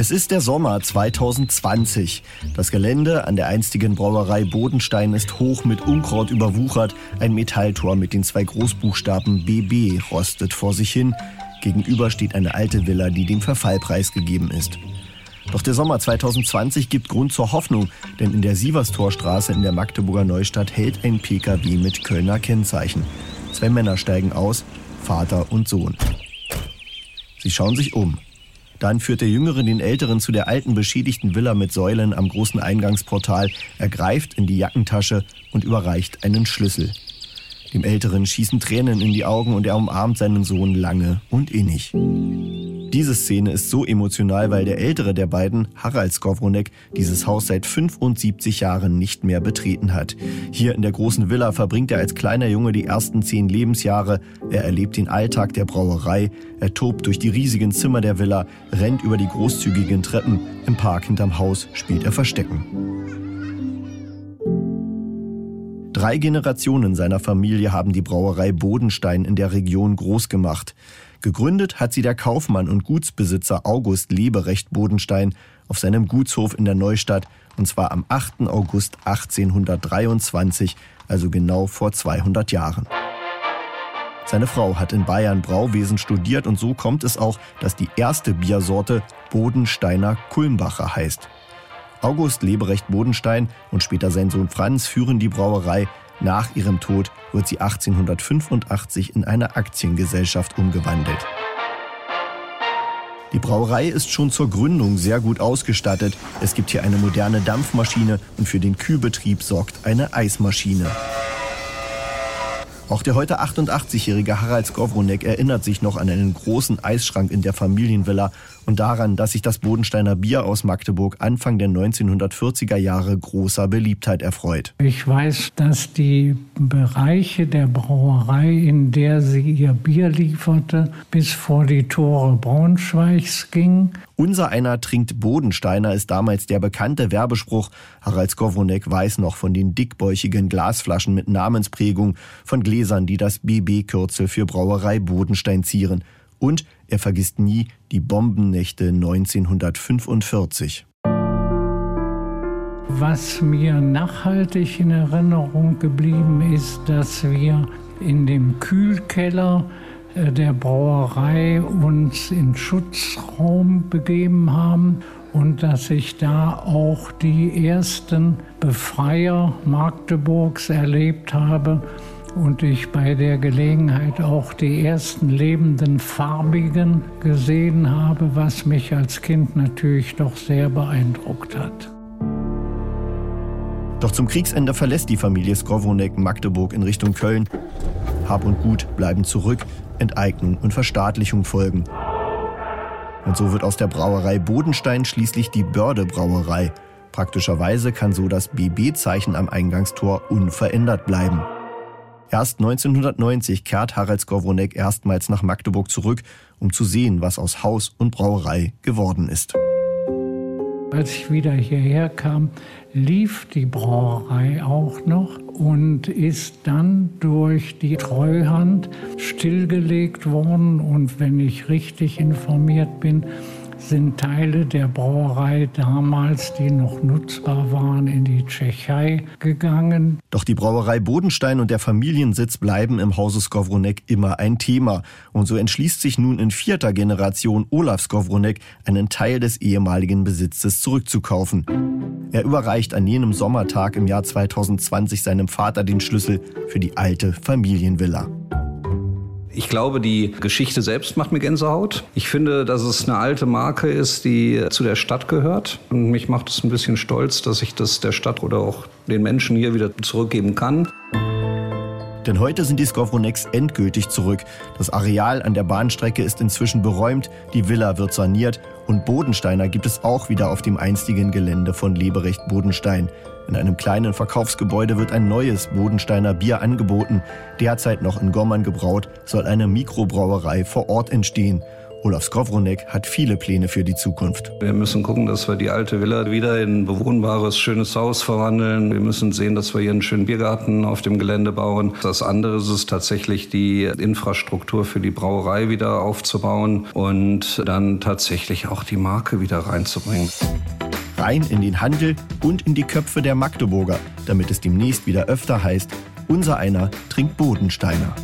Es ist der Sommer 2020. Das Gelände an der einstigen Brauerei Bodenstein ist hoch mit Unkraut überwuchert. Ein Metalltor mit den zwei Großbuchstaben BB rostet vor sich hin. Gegenüber steht eine alte Villa, die dem Verfall preisgegeben ist. Doch der Sommer 2020 gibt Grund zur Hoffnung, denn in der Sieverstorstraße in der Magdeburger Neustadt hält ein Pkw mit Kölner Kennzeichen. Zwei Männer steigen aus, Vater und Sohn. Sie schauen sich um. Dann führt der Jüngere den Älteren zu der alten beschädigten Villa mit Säulen am großen Eingangsportal. Er greift in die Jackentasche und überreicht einen Schlüssel. Dem Älteren schießen Tränen in die Augen und er umarmt seinen Sohn lange und innig. Diese Szene ist so emotional, weil der ältere der beiden, Harald Skowronek, dieses Haus seit 75 Jahren nicht mehr betreten hat. Hier in der großen Villa verbringt er als kleiner Junge die ersten zehn Lebensjahre. Er erlebt den Alltag der Brauerei. Er tobt durch die riesigen Zimmer der Villa, rennt über die großzügigen Treppen. Im Park hinterm Haus spielt er Verstecken. Drei Generationen seiner Familie haben die Brauerei Bodenstein in der Region groß gemacht. Gegründet hat sie der Kaufmann und Gutsbesitzer August Leberecht Bodenstein auf seinem Gutshof in der Neustadt und zwar am 8. August 1823, also genau vor 200 Jahren. Seine Frau hat in Bayern Brauwesen studiert und so kommt es auch, dass die erste Biersorte Bodensteiner Kulmbacher heißt. August Leberecht Bodenstein und später sein Sohn Franz führen die Brauerei nach ihrem Tod wird sie 1885 in eine Aktiengesellschaft umgewandelt. Die Brauerei ist schon zur Gründung sehr gut ausgestattet. Es gibt hier eine moderne Dampfmaschine und für den Kühlbetrieb sorgt eine Eismaschine. Auch der heute 88-jährige Harald Skowronek erinnert sich noch an einen großen Eisschrank in der Familienvilla und daran, dass sich das Bodensteiner Bier aus Magdeburg Anfang der 1940er Jahre großer Beliebtheit erfreut. Ich weiß, dass die Bereiche der Brauerei, in der sie ihr Bier lieferte, bis vor die Tore Braunschweigs ging. Unser einer trinkt Bodensteiner ist damals der bekannte Werbespruch. Harald Skowronek weiß noch von den dickbäuchigen Glasflaschen mit Namensprägung, von Gläsern, die das BB-Kürzel für Brauerei Bodenstein zieren. Und er vergisst nie die Bombennächte 1945. Was mir nachhaltig in Erinnerung geblieben ist, dass wir in dem Kühlkeller der Brauerei uns in Schutzraum begeben haben und dass ich da auch die ersten Befreier Magdeburgs erlebt habe und ich bei der Gelegenheit auch die ersten lebenden Farbigen gesehen habe, was mich als Kind natürlich doch sehr beeindruckt hat. Doch zum Kriegsende verlässt die Familie Skowronek Magdeburg in Richtung Köln. Hab und Gut bleiben zurück, Enteignung und Verstaatlichung folgen. Und so wird aus der Brauerei Bodenstein schließlich die Börde Brauerei. Praktischerweise kann so das BB-Zeichen am Eingangstor unverändert bleiben. Erst 1990 kehrt Harald Skowronek erstmals nach Magdeburg zurück, um zu sehen, was aus Haus und Brauerei geworden ist. Als ich wieder hierher kam, lief die Brauerei auch noch und ist dann durch die Treuhand stillgelegt worden. Und wenn ich richtig informiert bin, sind Teile der Brauerei damals, die noch nutzbar waren, in die Tschechei gegangen. Doch die Brauerei Bodenstein und der Familiensitz bleiben im Hause Skowronek immer ein Thema. Und so entschließt sich nun in vierter Generation Olaf Skowronek, einen Teil des ehemaligen Besitzes zurückzukaufen. Er überreicht an jenem Sommertag im Jahr 2020 seinem Vater den Schlüssel für die alte Familienvilla. Ich glaube, die Geschichte selbst macht mir Gänsehaut. Ich finde, dass es eine alte Marke ist, die zu der Stadt gehört. Und mich macht es ein bisschen stolz, dass ich das der Stadt oder auch den Menschen hier wieder zurückgeben kann. Denn heute sind die Skowroneks endgültig zurück. Das Areal an der Bahnstrecke ist inzwischen beräumt, die Villa wird saniert und Bodensteiner gibt es auch wieder auf dem einstigen Gelände von Leberecht Bodenstein. In einem kleinen Verkaufsgebäude wird ein neues Bodensteiner Bier angeboten. Derzeit noch in Gommern gebraut, soll eine Mikrobrauerei vor Ort entstehen. Olaf Skowronek hat viele Pläne für die Zukunft. Wir müssen gucken, dass wir die alte Villa wieder in ein bewohnbares, schönes Haus verwandeln. Wir müssen sehen, dass wir hier einen schönen Biergarten auf dem Gelände bauen. Das andere ist tatsächlich die Infrastruktur für die Brauerei wieder aufzubauen und dann tatsächlich auch die Marke wieder reinzubringen. Rein in den Handel und in die Köpfe der Magdeburger, damit es demnächst wieder öfter heißt, unser einer trinkt Bodensteiner.